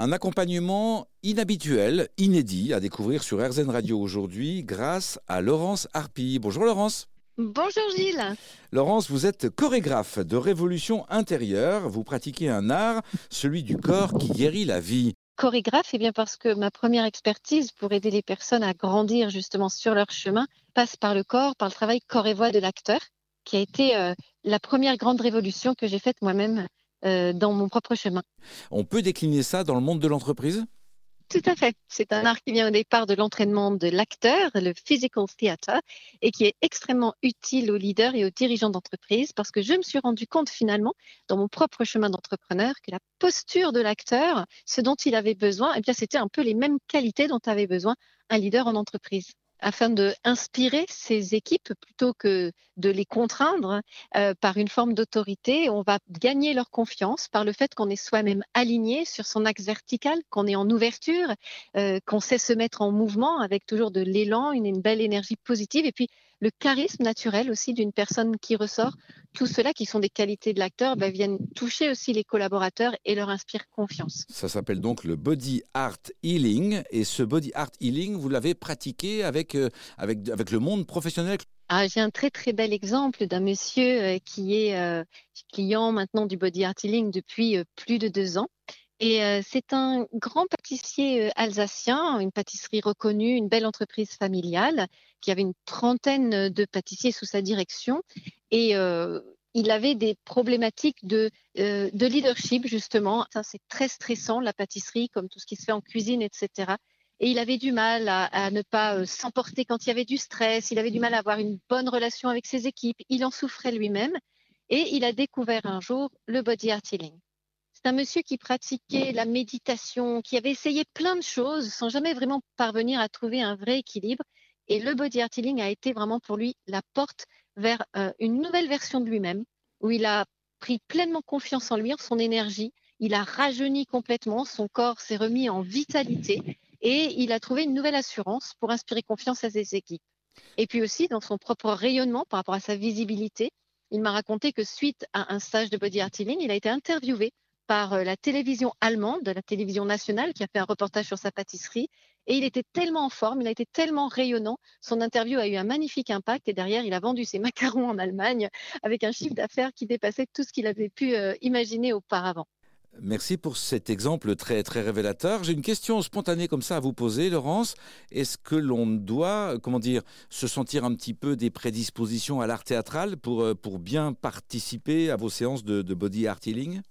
Un accompagnement inhabituel, inédit à découvrir sur RZN Radio aujourd'hui grâce à Laurence Harpy. Bonjour Laurence. Bonjour Gilles. Laurence, vous êtes chorégraphe de révolution intérieure. Vous pratiquez un art, celui du corps qui guérit la vie. Chorégraphe, eh bien parce que ma première expertise pour aider les personnes à grandir justement sur leur chemin passe par le corps, par le travail corps et voix de l'acteur, qui a été euh, la première grande révolution que j'ai faite moi-même dans mon propre chemin. On peut décliner ça dans le monde de l'entreprise? Tout à fait. C'est un art qui vient au départ de l'entraînement de l'acteur, le physical theater, et qui est extrêmement utile aux leaders et aux dirigeants d'entreprise parce que je me suis rendu compte finalement, dans mon propre chemin d'entrepreneur, que la posture de l'acteur, ce dont il avait besoin, eh bien, c'était un peu les mêmes qualités dont avait besoin un leader en entreprise afin de inspirer ces équipes plutôt que de les contraindre euh, par une forme d'autorité. On va gagner leur confiance par le fait qu'on est soi-même aligné sur son axe vertical, qu'on est en ouverture, euh, qu'on sait se mettre en mouvement avec toujours de l'élan, une belle énergie positive et puis le charisme naturel aussi d'une personne qui ressort. Tout cela qui sont des qualités de l'acteur bah, viennent toucher aussi les collaborateurs et leur inspirent confiance. Ça s'appelle donc le Body Art Healing. Et ce Body Art Healing, vous l'avez pratiqué avec, euh, avec, avec le monde professionnel? Ah, J'ai un très très bel exemple d'un monsieur euh, qui est euh, client maintenant du Body Art Healing depuis plus de deux ans et c'est un grand pâtissier alsacien, une pâtisserie reconnue, une belle entreprise familiale qui avait une trentaine de pâtissiers sous sa direction. Et il avait des problématiques de, de leadership, justement. C'est très stressant, la pâtisserie, comme tout ce qui se fait en cuisine, etc. Et il avait du mal à, à ne pas s'emporter quand il y avait du stress, il avait du mal à avoir une bonne relation avec ses équipes, il en souffrait lui-même. Et il a découvert un jour le body art healing. C'est un monsieur qui pratiquait la méditation, qui avait essayé plein de choses sans jamais vraiment parvenir à trouver un vrai équilibre. Et le body art a été vraiment pour lui la porte vers euh, une nouvelle version de lui-même, où il a pris pleinement confiance en lui, en son énergie. Il a rajeuni complètement, son corps s'est remis en vitalité et il a trouvé une nouvelle assurance pour inspirer confiance à ses équipes. Et puis aussi dans son propre rayonnement par rapport à sa visibilité, il m'a raconté que suite à un stage de body art il a été interviewé par euh, la télévision allemande, la télévision nationale, qui a fait un reportage sur sa pâtisserie. Et il était tellement en forme, il a été tellement rayonnant. Son interview a eu un magnifique impact. Et derrière, il a vendu ses macarons en Allemagne avec un chiffre d'affaires qui dépassait tout ce qu'il avait pu euh, imaginer auparavant. Merci pour cet exemple très, très révélateur. J'ai une question spontanée comme ça à vous poser, Laurence. Est-ce que l'on doit, comment dire, se sentir un petit peu des prédispositions à l'art théâtral pour, euh, pour bien participer à vos séances de, de body art healing?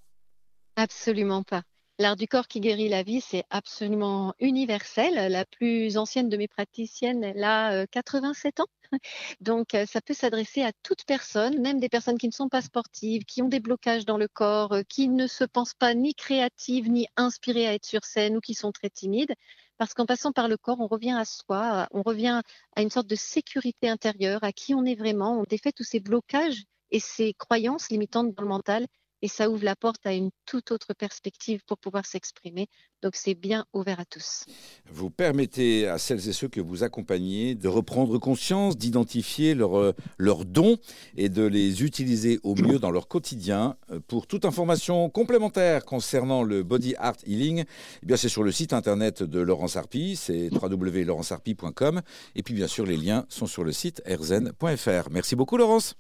Absolument pas. L'art du corps qui guérit la vie, c'est absolument universel. La plus ancienne de mes praticiennes, elle a 87 euh, ans. Donc, euh, ça peut s'adresser à toute personne, même des personnes qui ne sont pas sportives, qui ont des blocages dans le corps, euh, qui ne se pensent pas ni créatives, ni inspirées à être sur scène ou qui sont très timides. Parce qu'en passant par le corps, on revient à soi, on revient à une sorte de sécurité intérieure, à qui on est vraiment. On défait tous ces blocages et ces croyances limitantes dans le mental et ça ouvre la porte à une toute autre perspective pour pouvoir s'exprimer. Donc c'est bien ouvert à tous. Vous permettez à celles et ceux que vous accompagnez de reprendre conscience, d'identifier leurs euh, dons et de les utiliser au mieux dans leur quotidien. Euh, pour toute information complémentaire concernant le Body Art Healing, eh bien c'est sur le site internet de Laurence Harpy, c'est www.laurenceharpy.com et puis bien sûr les liens sont sur le site erzen.fr. Merci beaucoup Laurence.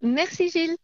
Merci Gilles.